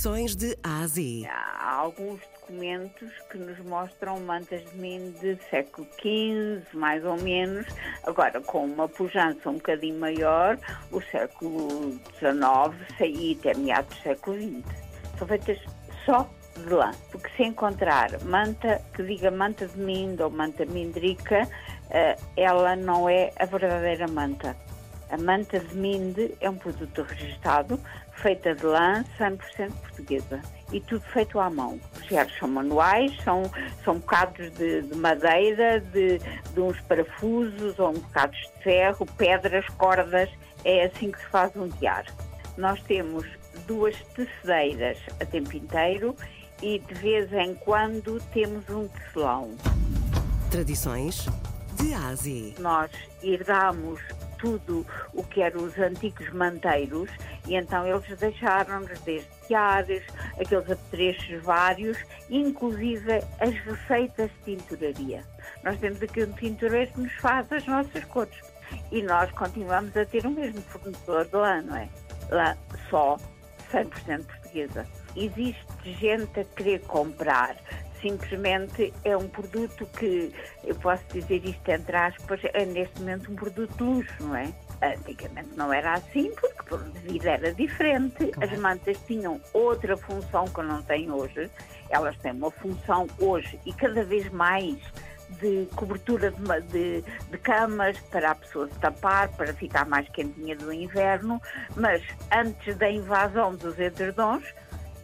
De A a Z. Há alguns documentos que nos mostram mantas de mim de século XV, mais ou menos, agora com uma pujança um bocadinho maior, o século XIX e até meados do século XX. São feitas só de lã, porque se encontrar manta que diga manta de mindo ou manta mindrica, eh, ela não é a verdadeira manta. A manta de minde é um produto registado, feita de lã, 100% portuguesa. E tudo feito à mão. Os ferros são manuais, são, são bocados de, de madeira, de, de uns parafusos ou um bocados de ferro, pedras, cordas. É assim que se faz um tiar. Nós temos duas tecedeiras a tempo inteiro e de vez em quando temos um tecelão. Tradições de A a Z. Nós herdamos tudo o que eram os antigos manteiros e então eles deixaram-nos desde tiares, aqueles apetrechos vários, inclusive as receitas de tinturaria. Nós temos aqui um tintureiro que nos faz as nossas cores e nós continuamos a ter o mesmo fornecedor de lã, não é? Lã só 100% portuguesa. Existe gente a querer comprar simplesmente é um produto que, eu posso dizer isto entre aspas, é neste momento um produto de luxo, não é? Antigamente não era assim, porque a vida era diferente. Claro. As mantas tinham outra função que não têm hoje. Elas têm uma função hoje e cada vez mais de cobertura de, de, de, camas para a pessoa se tapar, para ficar mais quentinha do inverno, mas antes da invasão dos edredons,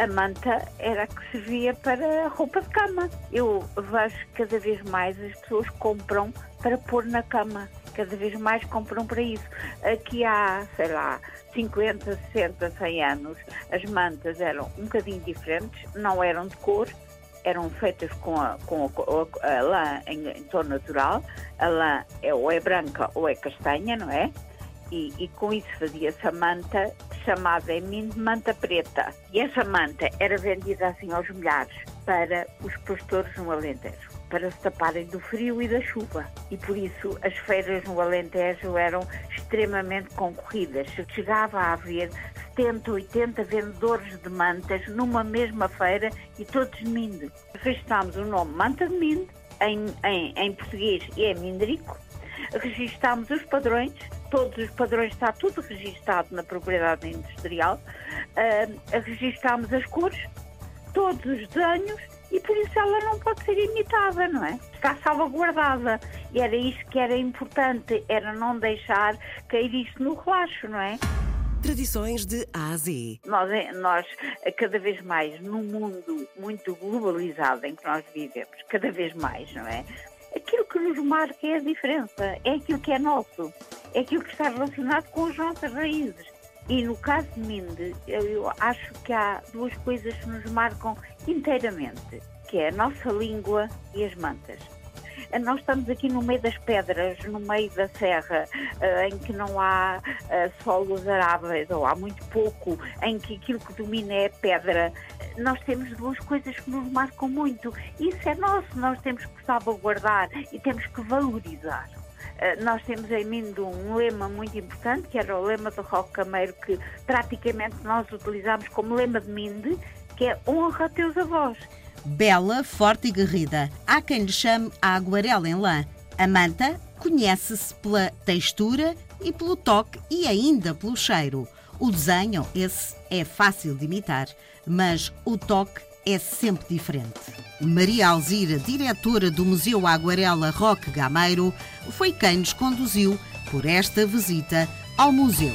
a manta era a que servia para roupa de cama. Eu vejo cada vez mais as pessoas compram para pôr na cama. Cada vez mais compram para isso. Aqui há, sei lá, 50, 60, 100 anos, as mantas eram um bocadinho diferentes, não eram de cor, eram feitas com a, com a, a, a lã em, em tom natural. A lã é ou é branca ou é castanha, não é? E, e, com isso fazia-se a manta chamada em mim de manta preta. E essa manta era vendida assim aos milhares para os pastores no Alentejo, para se taparem do frio e da chuva. E por isso as feiras no Alentejo eram extremamente concorridas. Chegava a haver 70, 80 vendedores de mantas numa mesma feira e todos de Minde. Registámos o nome Manta de Minde, em, em, em português é Mindrico. Registámos os padrões todos os padrões, está tudo registado na propriedade industrial. Uh, registámos as cores, todos os desenhos e por isso ela não pode ser imitada, não é? Está salvaguardada. E era isso que era importante, era não deixar cair isto no relaxo, não é? Tradições de A a Z. Nós, nós, cada vez mais, num mundo muito globalizado em que nós vivemos, cada vez mais, não é? Aquilo que nos marca é a diferença, é aquilo que é nosso é aquilo que está relacionado com as nossas raízes. E no caso de Minde, eu acho que há duas coisas que nos marcam inteiramente, que é a nossa língua e as mantas. Nós estamos aqui no meio das pedras, no meio da serra, eh, em que não há eh, solos aráveis, ou há muito pouco, em que aquilo que domina é pedra. Nós temos duas coisas que nos marcam muito. Isso é nosso, nós temos que salvaguardar e temos que valorizar. Eh, nós temos em Mindo um lema muito importante, que era o lema do Roque Cameiro, que praticamente nós utilizamos como lema de Minde, que é honra a teus avós. Bela, forte e guerrida. Há quem lhe chame a aguarela em lã. A manta conhece-se pela textura e pelo toque e ainda pelo cheiro. O desenho, esse, é fácil de imitar, mas o toque é sempre diferente. Maria Alzira, diretora do Museu Aguarela Roque Gameiro, foi quem nos conduziu por esta visita ao museu.